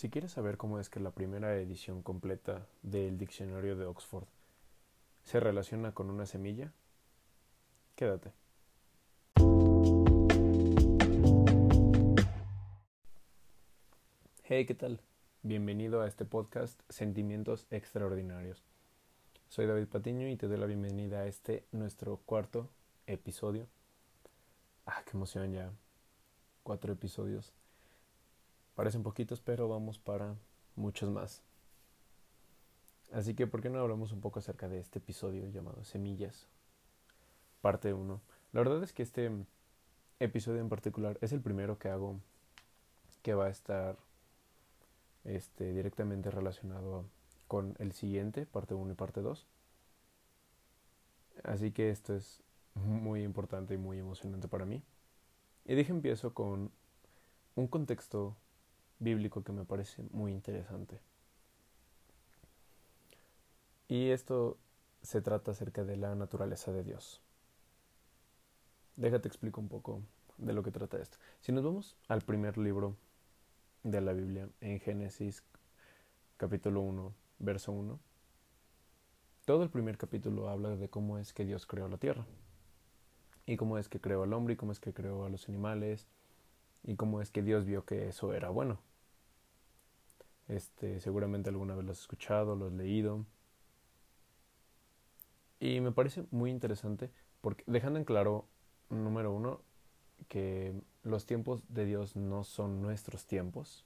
Si quieres saber cómo es que la primera edición completa del diccionario de Oxford se relaciona con una semilla, quédate. Hey, ¿qué tal? Bienvenido a este podcast Sentimientos Extraordinarios. Soy David Patiño y te doy la bienvenida a este nuestro cuarto episodio. Ah, qué emoción ya. Cuatro episodios. Parecen poquitos, pero vamos para muchos más. Así que, ¿por qué no hablamos un poco acerca de este episodio llamado Semillas? Parte 1. La verdad es que este episodio en particular es el primero que hago que va a estar este, directamente relacionado con el siguiente, parte 1 y parte 2. Así que esto es muy importante y muy emocionante para mí. Y dije empiezo con un contexto bíblico que me parece muy interesante. Y esto se trata acerca de la naturaleza de Dios. Déjate explico un poco de lo que trata esto. Si nos vamos al primer libro de la Biblia, en Génesis capítulo 1, verso 1, todo el primer capítulo habla de cómo es que Dios creó la tierra, y cómo es que creó al hombre, y cómo es que creó a los animales, y cómo es que Dios vio que eso era bueno. Este, seguramente alguna vez lo has escuchado, lo has leído. Y me parece muy interesante porque dejando en claro, número uno, que los tiempos de Dios no son nuestros tiempos.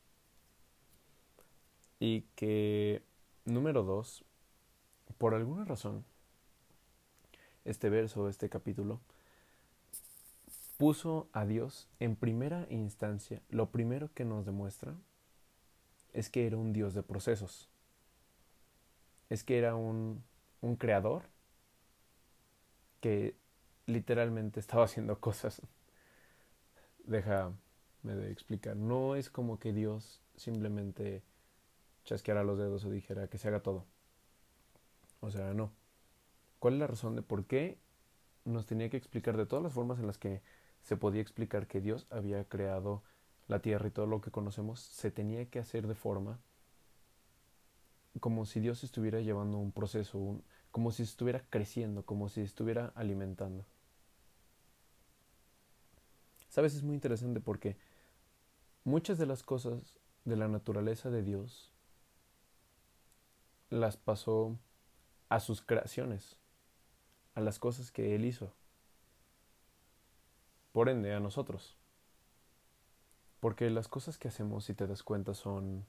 Y que, número dos, por alguna razón, este verso, este capítulo, puso a Dios en primera instancia. Lo primero que nos demuestra es que era un Dios de procesos. Es que era un, un creador que literalmente estaba haciendo cosas. Déjame de explicar. No es como que Dios simplemente chasqueara los dedos o dijera que se haga todo. O sea, no. ¿Cuál es la razón de por qué nos tenía que explicar de todas las formas en las que se podía explicar que Dios había creado la tierra y todo lo que conocemos se tenía que hacer de forma como si Dios estuviera llevando un proceso, como si estuviera creciendo, como si estuviera alimentando. Sabes, es muy interesante porque muchas de las cosas de la naturaleza de Dios las pasó a sus creaciones, a las cosas que Él hizo. Por ende, a nosotros. Porque las cosas que hacemos, si te das cuenta, son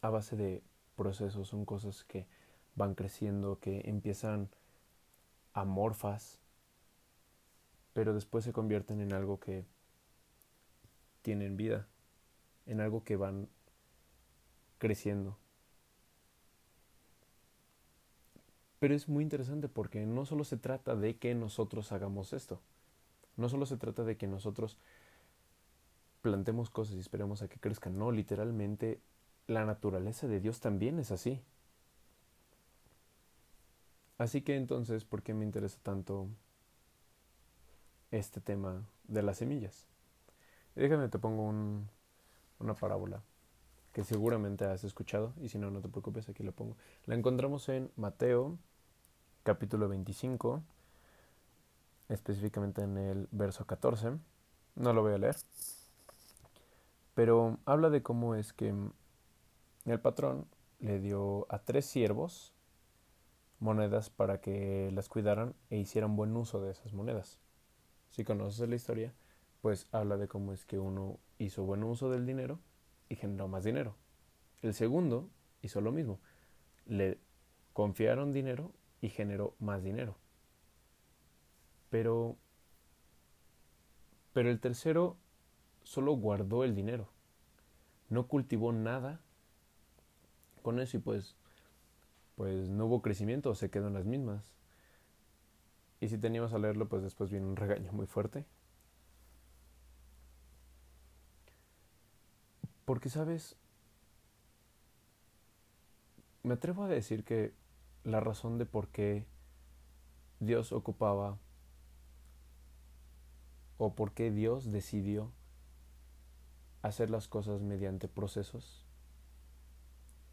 a base de procesos, son cosas que van creciendo, que empiezan amorfas, pero después se convierten en algo que tienen vida, en algo que van creciendo. Pero es muy interesante porque no solo se trata de que nosotros hagamos esto, no solo se trata de que nosotros plantemos cosas y esperemos a que crezcan. No, literalmente la naturaleza de Dios también es así. Así que entonces, ¿por qué me interesa tanto este tema de las semillas? Déjame, te pongo un, una parábola que seguramente has escuchado y si no, no te preocupes, aquí la pongo. La encontramos en Mateo capítulo 25, específicamente en el verso 14. No lo voy a leer, pero habla de cómo es que el patrón le dio a tres siervos monedas para que las cuidaran e hicieran buen uso de esas monedas. Si conoces la historia, pues habla de cómo es que uno hizo buen uso del dinero y generó más dinero. El segundo hizo lo mismo. Le confiaron dinero y generó más dinero. Pero pero el tercero solo guardó el dinero. No cultivó nada con eso y pues, pues no hubo crecimiento, se quedó en las mismas. Y si teníamos a leerlo, pues después viene un regaño muy fuerte. Porque, ¿sabes? Me atrevo a decir que la razón de por qué Dios ocupaba o por qué Dios decidió hacer las cosas mediante procesos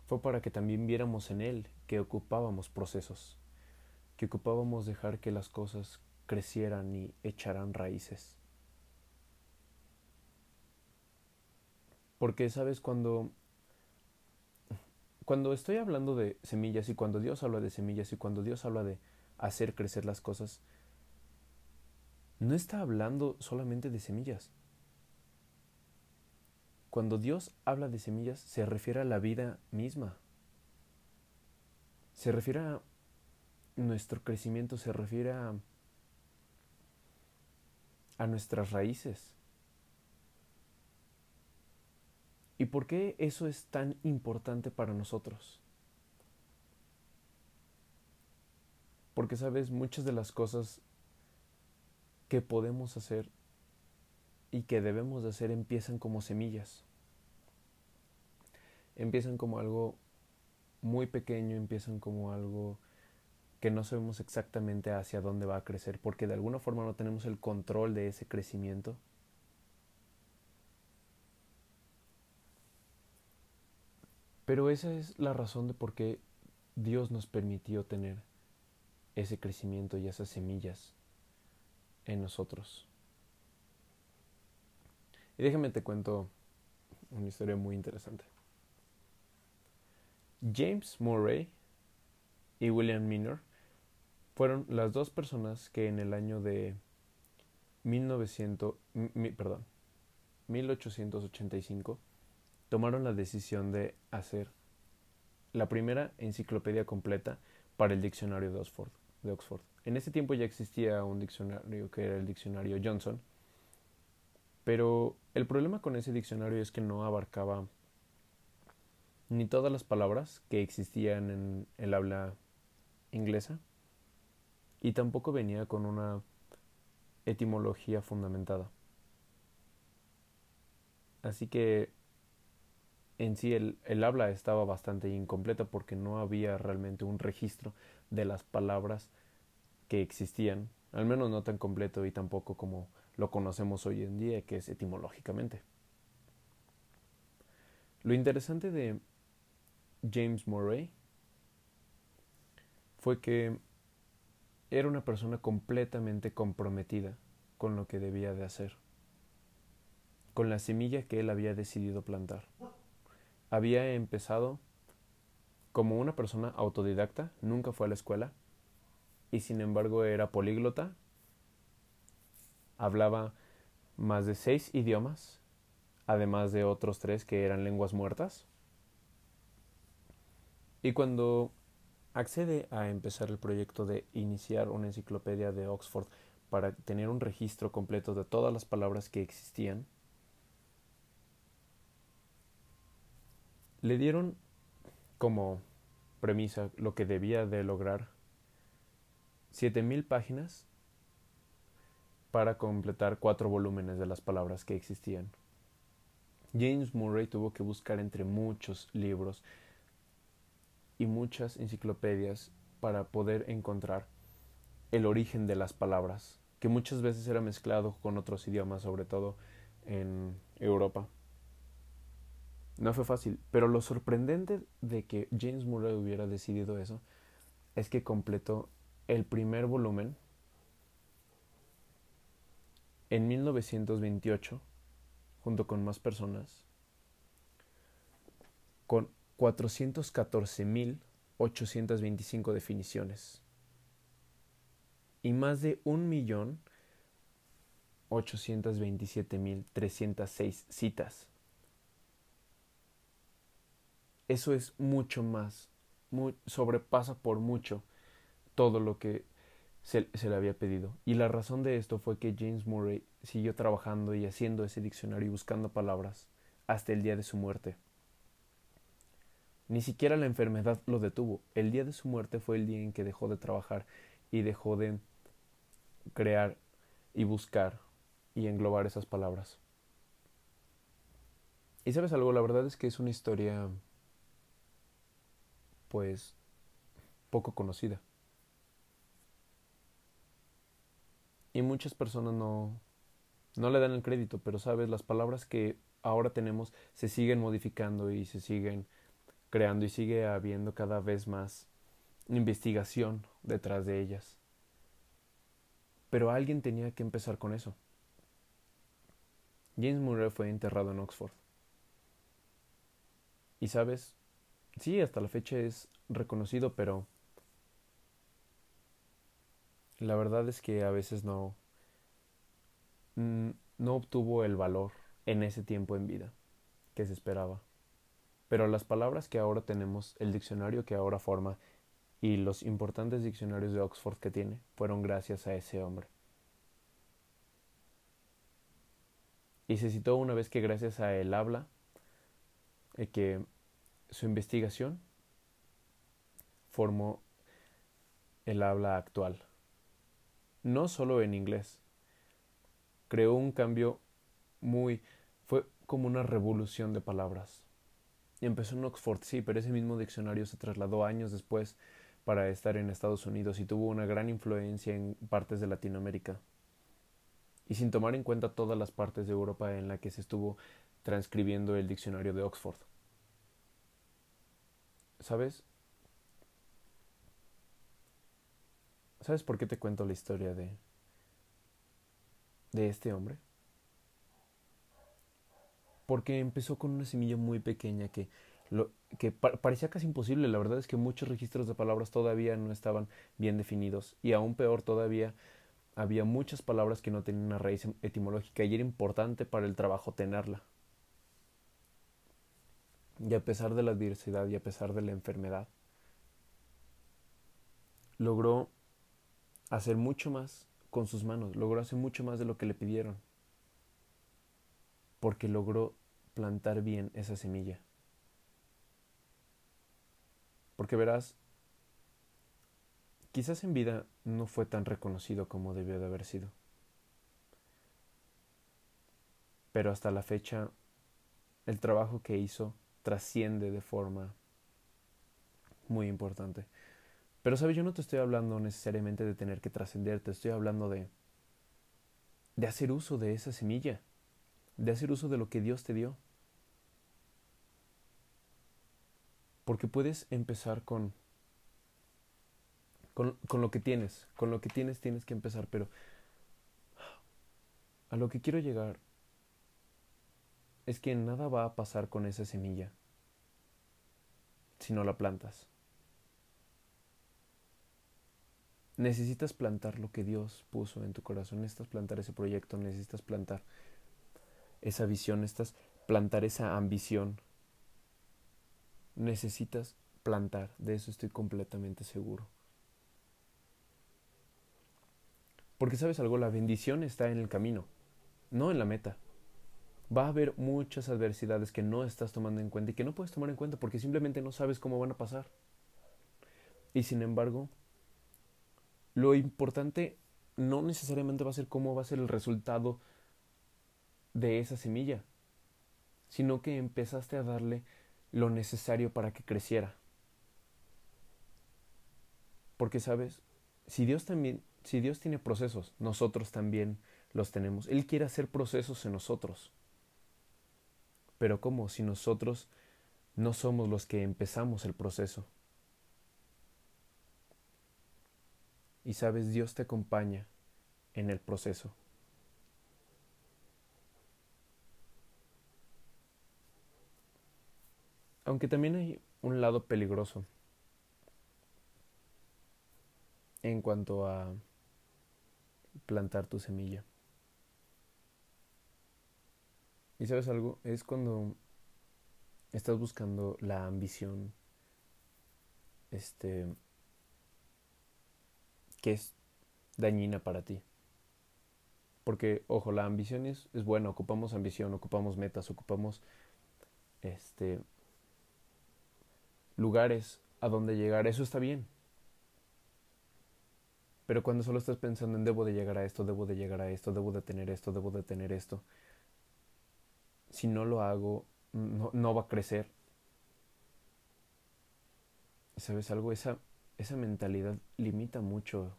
fue para que también viéramos en Él que ocupábamos procesos, que ocupábamos dejar que las cosas crecieran y echaran raíces. Porque, ¿sabes? Cuando, cuando estoy hablando de semillas y cuando Dios habla de semillas y cuando Dios habla de hacer crecer las cosas, no está hablando solamente de semillas. Cuando Dios habla de semillas, se refiere a la vida misma. Se refiere a nuestro crecimiento, se refiere a, nuestras raíces. ¿Y por qué eso es tan importante para nosotros? Porque, sabes, muchas de las cosas que podemos hacer y que debemos de hacer empiezan como semillas. Empiezan como algo muy pequeño, empiezan como algo que no sabemos exactamente hacia dónde va a crecer, porque de alguna forma no tenemos el control de ese crecimiento. Pero esa es la razón de por qué Dios nos permitió tener ese crecimiento y esas semillas en nosotros. Y déjame te cuento una historia muy interesante. James Murray y William Minor fueron las dos personas que en el año de 1900, perdón, 1885 tomaron la decisión de hacer la primera enciclopedia completa para el diccionario de Oxford. De Oxford. En ese tiempo ya existía un diccionario que era el diccionario Johnson, pero el problema con ese diccionario es que no abarcaba ni todas las palabras que existían en el habla inglesa y tampoco venía con una etimología fundamentada. Así que en sí el, el, habla estaba bastante incompleta porque no había realmente un registro de las palabras que existían, al menos no tan completo y tampoco como lo conocemos hoy en día, que es etimológicamente. Lo interesante de James Murray fue que era una persona completamente comprometida con lo que debía de hacer, con la semilla que él había decidido plantar. Había empezado como una persona autodidacta, nunca fue a la escuela, y sin embargo era políglota hablaba más de seis idiomas, además de otros tres que eran lenguas muertas. Y cuando accede a empezar el proyecto de iniciar una enciclopedia de Oxford para tener un registro completo de todas las palabras que existían, le dieron como premisa lo que debía de lograr siete mil páginas para completar cuatro volúmenes de las palabras que existían. James Murray tuvo que buscar entre muchos libros y muchas enciclopedias para poder encontrar el origen de las palabras, que muchas veces era mezclado con otros idiomas, sobre todo en Europa. No fue fácil, pero lo sorprendente de que James Murray hubiera decidido eso es que completó el primer volumen en 1928, junto con más personas, con 414.825 definiciones y más de 1.827.306 citas. Eso es mucho más, sobrepasa por mucho todo lo que se, le había pedido. Y la razón de esto fue que James Murray siguió trabajando y haciendo ese diccionario y buscando palabras hasta el día de su muerte. Ni siquiera la enfermedad lo detuvo. El día de su muerte fue el día en que dejó de trabajar y dejó de crear y buscar y englobar esas palabras. Y sabes algo, la verdad es que es una historia pues poco conocida. Y muchas personas no, no le dan el crédito, pero sabes, las palabras que ahora tenemos se siguen modificando y se siguen creando y sigue habiendo cada vez más investigación detrás de ellas. Pero alguien tenía que empezar con eso. James Murray fue enterrado en Oxford. Y sabes, sí, hasta la fecha es reconocido, pero la verdad es que a veces no no obtuvo el valor en ese tiempo en vida que se esperaba. Pero las palabras que ahora tenemos, el diccionario que ahora forma y los importantes diccionarios de Oxford que tiene fueron gracias a ese hombre. Y se citó una vez que gracias a él habla, eh, que su investigación formó el habla actual. No solo en inglés. Creó un cambio muy... fue como una revolución de palabras. Y empezó en Oxford, sí, pero ese mismo diccionario se trasladó años después para estar en Estados Unidos y tuvo una gran influencia en partes de Latinoamérica. Y sin tomar en cuenta todas las partes de Europa en la que se estuvo transcribiendo el diccionario de Oxford. ¿Sabes? ¿Sabes por qué te cuento la historia de de este hombre? Porque empezó con una semilla muy pequeña que lo, que parecía casi imposible. La verdad es que muchos registros de palabras todavía no estaban bien definidos y aún peor todavía había muchas palabras que no tenían una raíz etimológica y era importante para el trabajo tenerla. Y a pesar de la adversidad y a pesar de la enfermedad, logró hacer mucho más con sus manos, logró hacer mucho más de lo que le pidieron, porque logró plantar bien esa semilla. Porque verás, quizás en vida no fue tan reconocido como debió de haber sido. Pero hasta la fecha, el trabajo que hizo trasciende de forma muy importante. Pero, ¿sabes? Yo no te estoy hablando necesariamente de tener que trascender, te estoy hablando de, de hacer uso de esa semilla, de hacer uso de lo que Dios te dio. Porque puedes empezar con, con, con, lo que tienes. Con lo que tienes tienes que empezar. Pero a lo que quiero llegar es que nada va a pasar con esa semilla si no la plantas. Necesitas plantar lo que Dios puso en tu corazón. Necesitas plantar ese proyecto. Necesitas plantar esa visión. Necesitas plantar esa ambición necesitas plantar, de eso estoy completamente seguro. Porque sabes algo, la bendición está en el camino, no en la meta. Va a haber muchas adversidades que no estás tomando en cuenta y que no puedes tomar en cuenta porque simplemente no sabes cómo van a pasar. Y sin embargo, lo importante no necesariamente va a ser cómo va a ser el resultado de esa semilla, sino que empezaste a darle lo necesario para que creciera. Porque sabes, si Dios también, si Dios tiene procesos, nosotros también los tenemos. Él quiere hacer procesos en nosotros. Pero ¿cómo? Si nosotros no somos los que empezamos el proceso. Y sabes, Dios te acompaña en el proceso. Aunque también hay un lado peligroso en cuanto a plantar tu semilla. ¿Y sabes algo? Es cuando estás buscando la ambición este que es dañina para ti. Porque, ojo, la ambición es, buena, ocupamos ambición, ocupamos metas, ocupamos este lugares a donde llegar, eso está bien. Pero cuando solo estás pensando en debo de llegar a esto, debo de llegar a esto, debo de tener esto, debo de tener esto, si no lo hago, no, no va a crecer. ¿Sabes algo? Esa, esa mentalidad limita mucho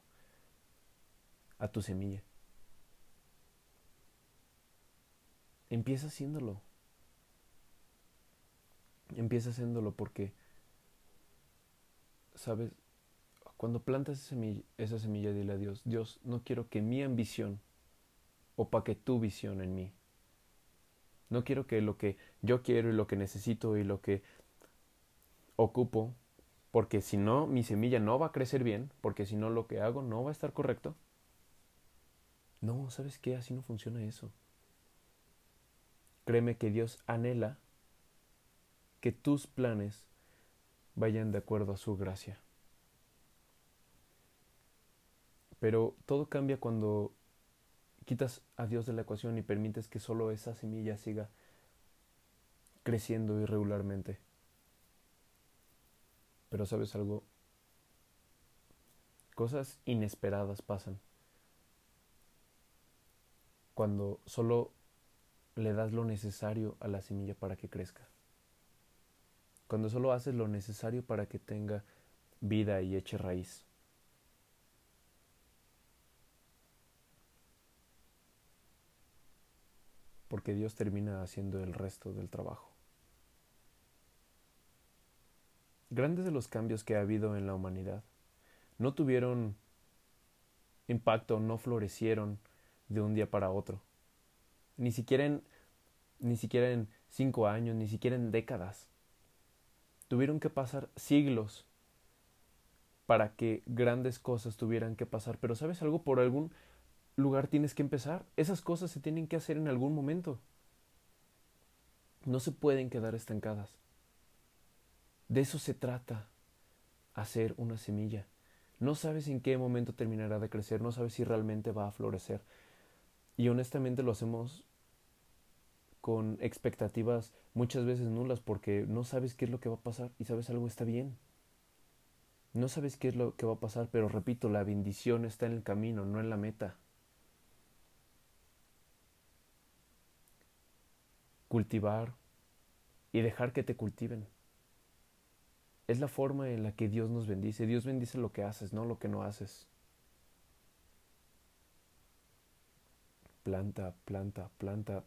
a tu semilla. Empieza haciéndolo. Empieza haciéndolo porque, ¿sabes? Cuando plantas esa semilla, dile a Dios, Dios, no quiero que mi ambición opaque tu visión en mí. No quiero que lo que yo quiero y lo que necesito y lo que ocupo, porque si no, mi semilla no va a crecer bien, porque si no, lo que hago no va a estar correcto. No, ¿sabes qué? Así no funciona eso. Créeme que Dios anhela que tus planes vayan de acuerdo a su gracia. Pero todo cambia cuando quitas a Dios de la ecuación y permites que solo esa semilla siga creciendo irregularmente. Pero sabes algo, cosas inesperadas pasan cuando solo le das lo necesario a la semilla para que crezca. Cuando solo haces lo necesario para que tenga vida y eche raíz. Porque Dios termina haciendo el resto del trabajo. Grandes de los cambios que ha habido en la humanidad no tuvieron impacto, no florecieron de un día para otro. Ni siquiera en, ni cinco años, ni siquiera en décadas. Tuvieron que pasar siglos para que grandes cosas tuvieran que pasar. Pero ¿sabes algo? Por algún lugar tienes que empezar. Esas cosas se tienen que hacer en algún momento. No se pueden quedar estancadas. De eso se trata, hacer una semilla. No sabes en qué momento terminará de crecer, no sabes si realmente va a florecer. Y honestamente lo hacemos con expectativas muchas veces nulas porque no sabes qué es lo que va a pasar y sabes algo está bien. No sabes qué es lo que va a pasar, pero repito, la bendición está en el camino, no en la meta. Cultivar y dejar que te cultiven. Es la forma en la que Dios nos bendice. Dios bendice lo que haces, no lo que no haces. planta, planta, planta,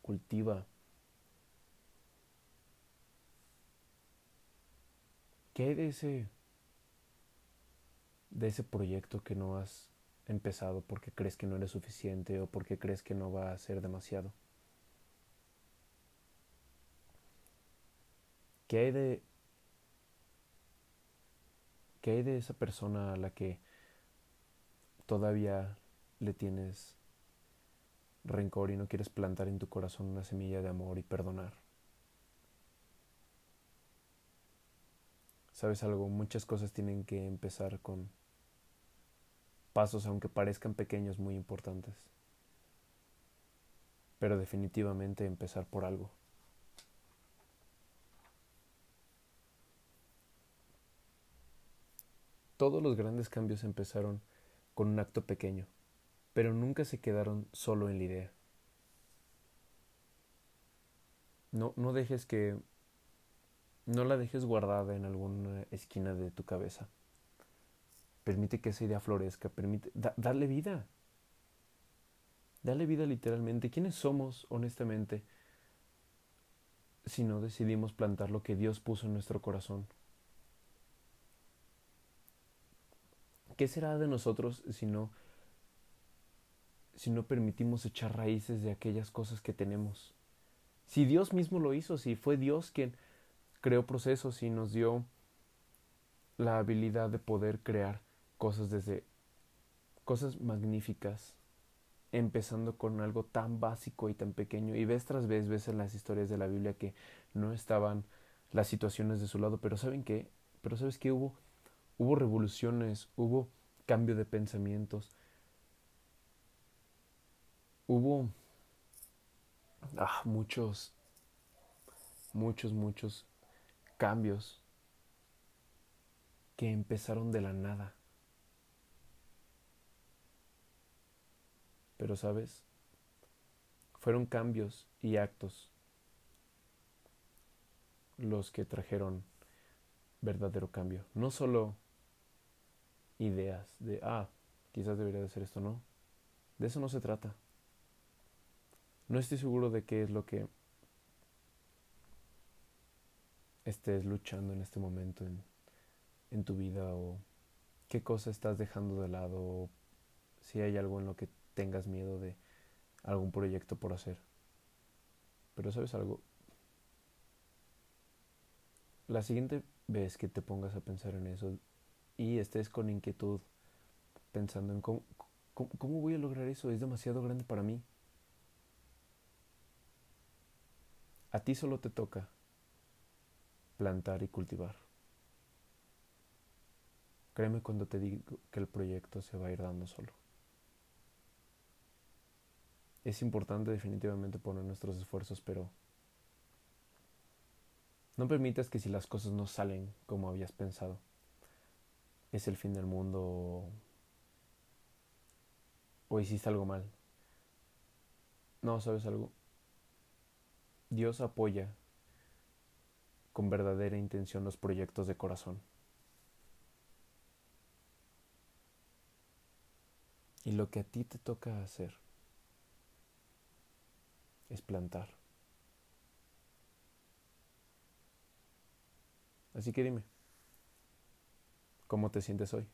cultiva. ¿Qué hay de ese de ese proyecto que no has empezado porque crees que no eres suficiente o porque crees que no va a ser demasiado? ¿Qué hay de qué hay de esa persona a la que todavía le tienes rencor y no quieres plantar en tu corazón una semilla de amor y perdonar. ¿Sabes algo? Muchas cosas tienen que empezar con pasos, aunque parezcan pequeños, muy importantes. Pero definitivamente empezar por algo. Todos los grandes cambios empezaron con un acto pequeño pero nunca se quedaron solo en la idea. No, no dejes que... No la dejes guardada en alguna esquina de tu cabeza. Permite que esa idea florezca, permite... darle vida. Dale vida literalmente. ¿Quiénes somos, honestamente, si no decidimos plantar lo que Dios puso en nuestro corazón? ¿Qué será de nosotros si no si no permitimos echar raíces de aquellas cosas que tenemos. Si Dios mismo lo hizo, si fue Dios quien creó procesos y nos dio la habilidad de poder crear cosas desde cosas magníficas, empezando con algo tan básico y tan pequeño. Y vez tras vez ves en las historias de la Biblia que no estaban las situaciones de su lado, pero ¿saben qué? Pero ¿sabes qué? Hubo, hubo revoluciones, hubo cambio de pensamientos, hubo ah, muchos, muchos, muchos cambios que empezaron de la nada. Pero, ¿sabes? Fueron cambios y actos los que trajeron verdadero cambio. No solo ideas de, ah, quizás debería de hacer esto, no. De eso no se trata. No estoy seguro de qué es lo que estés luchando en este momento en, en tu vida o qué cosa estás dejando de lado o si hay algo en lo que tengas miedo de algún proyecto por hacer. Pero sabes algo, la siguiente vez que te pongas a pensar en eso y estés con inquietud pensando en cómo, cómo, voy a lograr eso, es demasiado grande para mí. A ti solo te toca plantar y cultivar. Créeme cuando te digo que el proyecto se va a ir dando solo. Es importante definitivamente poner nuestros esfuerzos, pero no permitas que si las cosas no salen como habías pensado, es el fin del mundo o hiciste algo mal. No, ¿sabes algo? Dios apoya con verdadera intención los proyectos de corazón. Y lo que a ti te toca hacer es plantar. Así que dime, ¿cómo te sientes hoy?